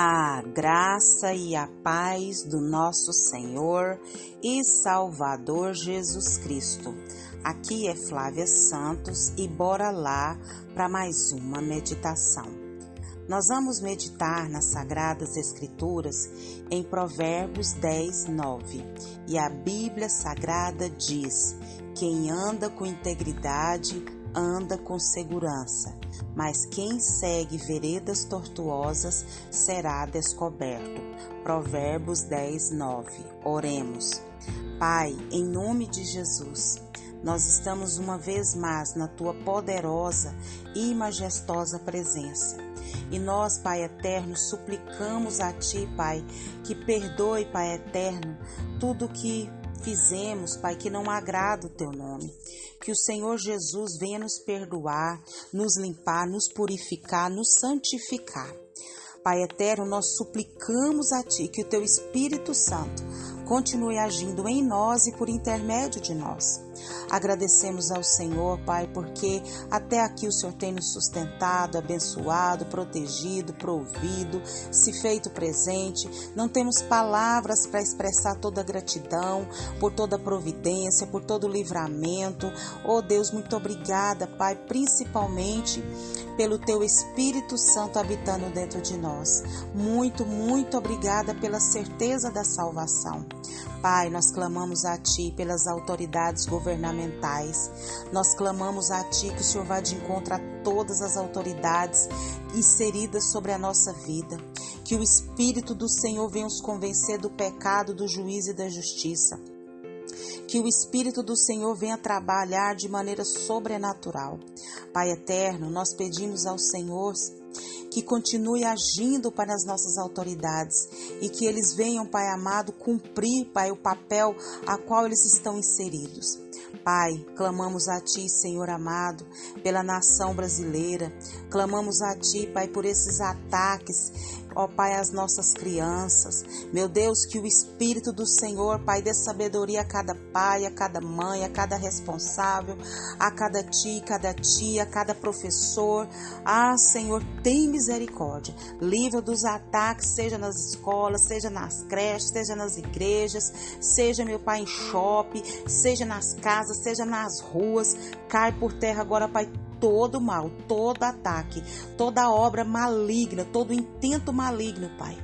A graça e a paz do nosso Senhor e Salvador Jesus Cristo. Aqui é Flávia Santos e bora lá para mais uma meditação. Nós vamos meditar nas Sagradas Escrituras em Provérbios 10, 9. E a Bíblia Sagrada diz: Quem anda com integridade anda com segurança, mas quem segue veredas tortuosas será descoberto. Provérbios 10, 9. Oremos. Pai, em nome de Jesus, nós estamos uma vez mais na tua poderosa e majestosa presença. E nós, Pai eterno, suplicamos a Ti, Pai, que perdoe, Pai eterno, tudo que fizemos, Pai, que não agrada o teu nome. Que o Senhor Jesus venha nos perdoar, nos limpar, nos purificar, nos santificar. Pai eterno, nós suplicamos a Ti que o Teu Espírito Santo continue agindo em nós e por intermédio de nós. Agradecemos ao Senhor, Pai, porque até aqui o Senhor tem nos sustentado, abençoado, protegido, provido, se feito presente. Não temos palavras para expressar toda a gratidão por toda a providência, por todo o livramento. Oh Deus, muito obrigada, Pai, principalmente pelo Teu Espírito Santo habitando dentro de nós. Muito, muito obrigada pela certeza da salvação. Pai, nós clamamos a Ti pelas autoridades governamentais. Nós clamamos a Ti que o Senhor vá de encontro a todas as autoridades inseridas sobre a nossa vida. Que o Espírito do Senhor venha nos convencer do pecado, do juízo e da justiça. Que o Espírito do Senhor venha trabalhar de maneira sobrenatural. Pai eterno, nós pedimos ao Senhor que continue agindo para as nossas autoridades e que eles venham, Pai amado, cumprir, Pai, o papel a qual eles estão inseridos. Pai, clamamos a Ti, Senhor amado, pela nação brasileira. Clamamos a Ti, Pai, por esses ataques ó Pai, as nossas crianças. Meu Deus, que o Espírito do Senhor, Pai, dê sabedoria a cada pai, a cada mãe, a cada responsável, a cada tia, cada tia, a cada professor. Ah, Senhor, tem misericórdia. Livra dos ataques, seja nas escolas, seja nas creches, seja nas igrejas, seja, meu Pai, em shopping, seja nas casas, seja nas ruas. Cai por terra agora, Pai, todo mal, todo ataque, toda obra maligna, todo intento maligno, Pai.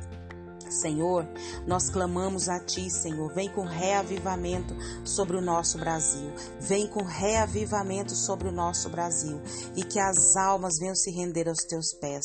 Senhor, nós clamamos a Ti, Senhor. Vem com reavivamento sobre o nosso Brasil. Vem com reavivamento sobre o nosso Brasil. E que as almas venham se render aos Teus pés.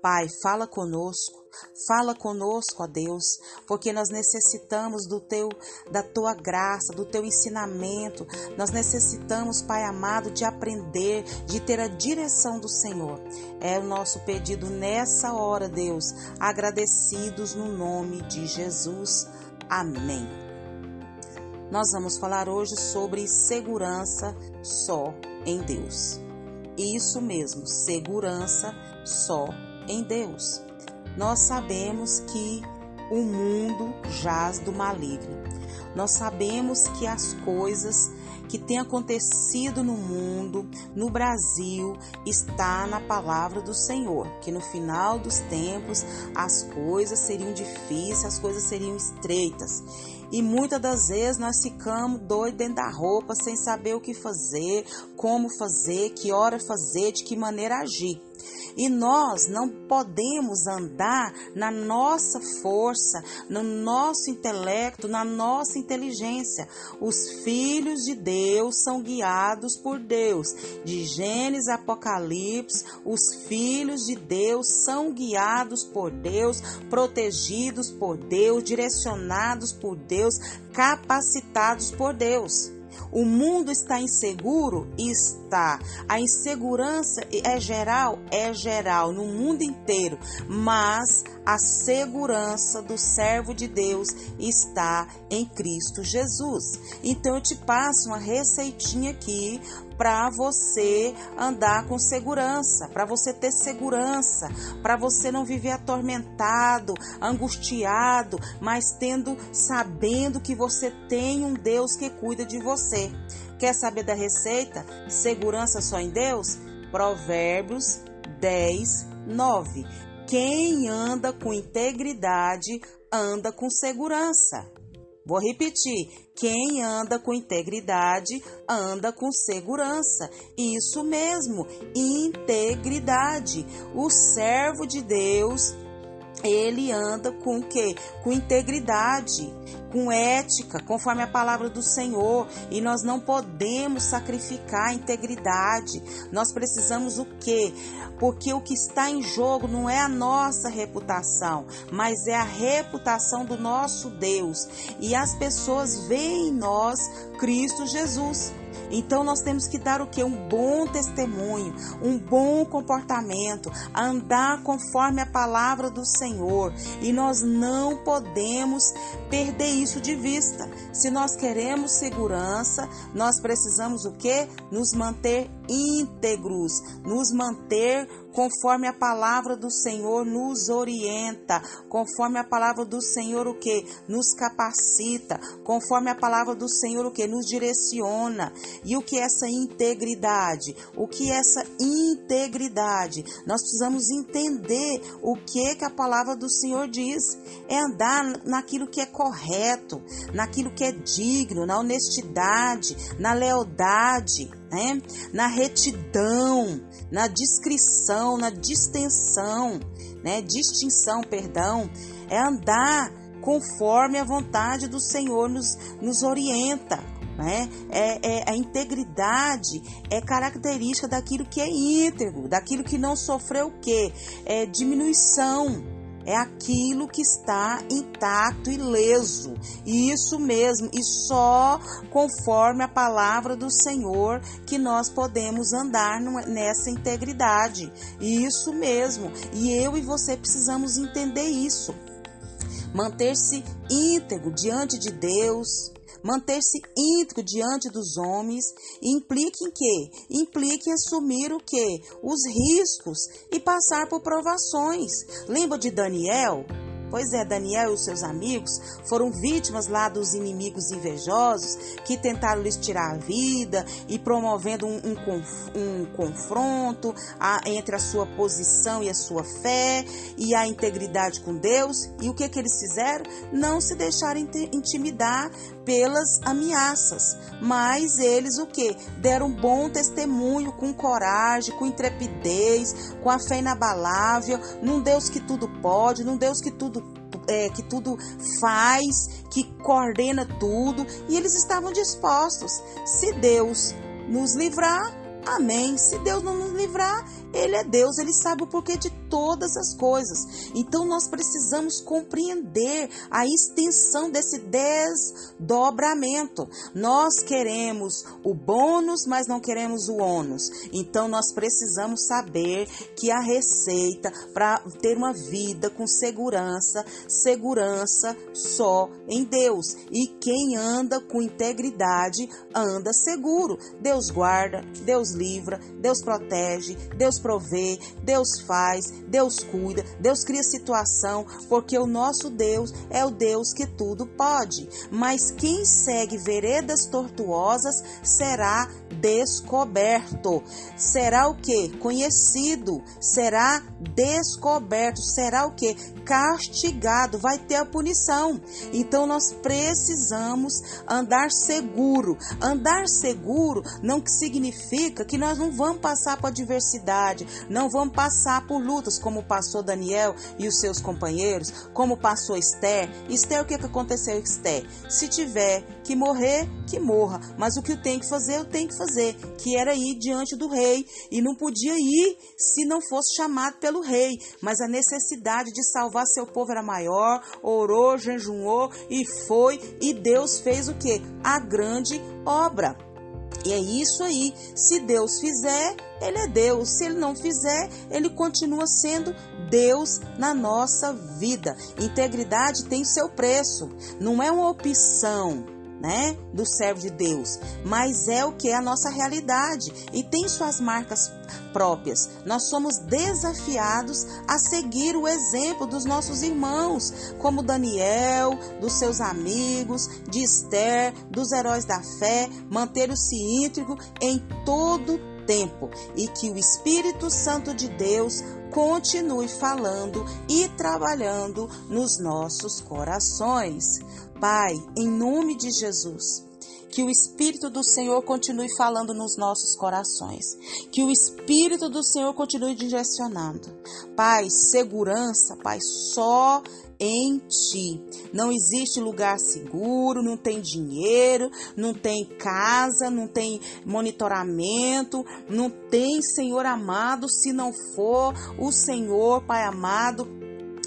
Pai, fala conosco. Fala conosco, ó Deus, porque nós necessitamos do teu da tua graça, do teu ensinamento. Nós necessitamos, Pai amado, de aprender, de ter a direção do Senhor. É o nosso pedido nessa hora, Deus, agradecidos no nome de Jesus. Amém. Nós vamos falar hoje sobre segurança só em Deus. Isso mesmo, segurança só em Deus nós sabemos que o mundo jaz do maligno. Nós sabemos que as coisas que têm acontecido no mundo, no Brasil, está na palavra do Senhor, que no final dos tempos as coisas seriam difíceis, as coisas seriam estreitas. E muitas das vezes nós ficamos doidos dentro da roupa, sem saber o que fazer, como fazer, que hora fazer, de que maneira agir. E nós não podemos andar na nossa força, no nosso intelecto, na nossa inteligência. Os filhos de Deus são guiados por Deus. De Gênesis a Apocalipse, os filhos de Deus são guiados por Deus, protegidos por Deus, direcionados por Deus, capacitados por Deus. O mundo está inseguro? Está. A insegurança é geral? É geral no mundo inteiro, mas a segurança do servo de Deus está em Cristo Jesus. Então eu te passo uma receitinha aqui para você andar com segurança, para você ter segurança, para você não viver atormentado, angustiado, mas tendo sabendo que você tem um Deus que cuida de você. Quer saber da receita? Segurança só em Deus? Provérbios 10, 9. Quem anda com integridade anda com segurança. Vou repetir: quem anda com integridade anda com segurança. Isso mesmo, integridade. O servo de Deus ele anda com o quê? Com integridade, com ética, conforme a palavra do Senhor. E nós não podemos sacrificar a integridade. Nós precisamos o quê? Porque o que está em jogo não é a nossa reputação, mas é a reputação do nosso Deus. E as pessoas veem em nós Cristo Jesus. Então nós temos que dar o que? Um bom testemunho, um bom comportamento, andar conforme a palavra do Senhor. E nós não podemos perder isso de vista. Se nós queremos segurança, nós precisamos o que? Nos manter íntegros, nos manter conforme a palavra do Senhor nos orienta, conforme a palavra do Senhor o que nos capacita, conforme a palavra do Senhor o que nos direciona. E o que é essa integridade? O que é essa integridade? Nós precisamos entender o que que a palavra do Senhor diz. É andar naquilo que é correto, naquilo que é digno, na honestidade, na lealdade, né? na retidão, na discrição, na distensão, né? distinção, perdão, é andar conforme a vontade do Senhor nos, nos orienta. Né? É, é, a integridade é característica daquilo que é íntegro, daquilo que não sofreu o quê? É diminuição, é aquilo que está intacto e leso. Isso mesmo, e só conforme a palavra do Senhor que nós podemos andar nessa integridade. Isso mesmo. E eu e você precisamos entender isso. Manter-se íntegro diante de Deus, Manter-se íntegro diante dos homens implica em quê? Implica em assumir o quê? Os riscos e passar por provações. Lembra de Daniel? Pois é, Daniel e os seus amigos foram vítimas lá dos inimigos invejosos que tentaram lhes tirar a vida e promovendo um, um, um confronto a, entre a sua posição e a sua fé e a integridade com Deus. E o que, que eles fizeram? Não se deixaram intimidar pelas ameaças, mas eles o que? Deram bom testemunho com coragem, com intrepidez, com a fé inabalável, num Deus que tudo pode, num Deus que tudo é, que tudo faz, que coordena tudo, e eles estavam dispostos. Se Deus nos livrar, amém. Se Deus não nos livrar, Ele é Deus, Ele sabe o porquê de todas as coisas. Então nós precisamos compreender a extensão desse desdobramento. Nós queremos o bônus, mas não queremos o ônus. Então nós precisamos saber que a receita para ter uma vida com segurança, segurança só em Deus. E quem anda com integridade anda seguro. Deus guarda, Deus livra, Deus protege, Deus provê, Deus faz, Deus cuida, Deus cria situação, porque o nosso Deus é o Deus que tudo pode. Mas quem segue veredas tortuosas será descoberto. Será o que? Conhecido. Será descoberto. Será o que? Castigado. Vai ter a punição. Então nós precisamos andar seguro. Andar seguro não significa que nós não vamos passar por adversidade, não vamos passar por lutas como passou Daniel e os seus companheiros, como passou Esther. Esther, o que, que aconteceu Esther? Se tiver que morrer, que morra. Mas o que eu tenho que fazer, eu tenho que fazer, que era ir diante do rei. E não podia ir se não fosse chamado pelo rei. Mas a necessidade de salvar seu povo era maior, orou, jejuou e foi. E Deus fez o que? A grande obra. E é isso aí. Se Deus fizer, Ele é Deus. Se Ele não fizer, Ele continua sendo Deus na nossa vida. Integridade tem seu preço. Não é uma opção né, do servo de Deus, mas é o que é a nossa realidade e tem suas marcas próprias. Nós somos desafiados a seguir o exemplo dos nossos irmãos, como Daniel, dos seus amigos, de Esther, dos heróis da fé, manter-se íntegro em todo tempo e que o Espírito Santo de Deus continue falando e trabalhando nos nossos corações. Pai, em nome de Jesus, que o Espírito do Senhor continue falando nos nossos corações. Que o Espírito do Senhor continue direcionando. Pai, segurança, Pai, só em ti. Não existe lugar seguro, não tem dinheiro, não tem casa, não tem monitoramento, não tem Senhor amado, se não for o Senhor, Pai amado,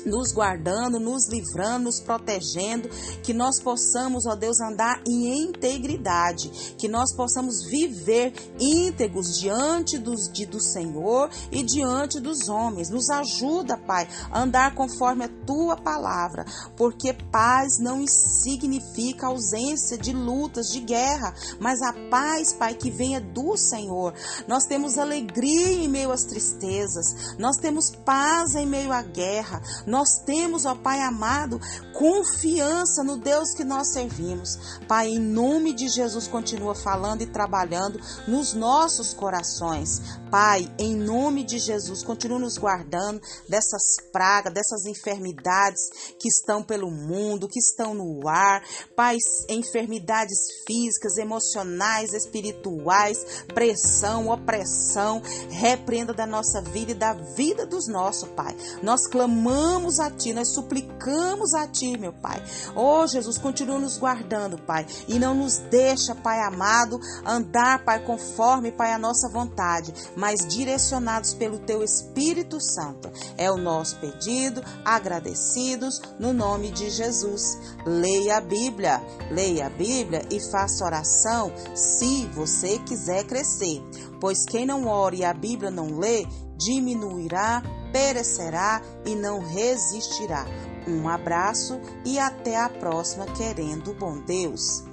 nos guardando, nos livrando, nos protegendo, que nós possamos, ó Deus, andar em integridade, que nós possamos viver íntegros diante dos, de, do Senhor e diante dos homens. Nos ajuda, Pai, a andar conforme a tua palavra, porque paz não significa ausência de lutas, de guerra, mas a paz, Pai, que venha do Senhor. Nós temos alegria em meio às tristezas, nós temos paz em meio à guerra. Nós temos, ó Pai amado, confiança no Deus que nós servimos. Pai, em nome de Jesus, continua falando e trabalhando nos nossos corações. Pai, em nome de Jesus, continua nos guardando dessas pragas, dessas enfermidades que estão pelo mundo, que estão no ar. Pai, enfermidades físicas, emocionais, espirituais, pressão, opressão, repreenda da nossa vida e da vida dos nossos, Pai. Nós clamamos clamamos a Ti, nós suplicamos a Ti, meu Pai. Oh, Jesus, continua nos guardando, Pai, e não nos deixa, Pai amado, andar, Pai, conforme, Pai, a nossa vontade, mas direcionados pelo Teu Espírito Santo. É o nosso pedido, agradecidos, no nome de Jesus. Leia a Bíblia, leia a Bíblia e faça oração se você quiser crescer. Pois quem não ora e a Bíblia não lê, diminuirá, perecerá e não resistirá. Um abraço e até a próxima, querendo bom Deus.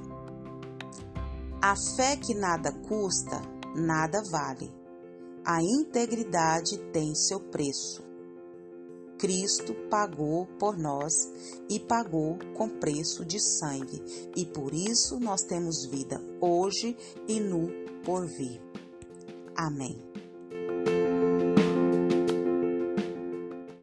A fé que nada custa, nada vale. A integridade tem seu preço. Cristo pagou por nós e pagou com preço de sangue, e por isso nós temos vida hoje e no porvir. Amém.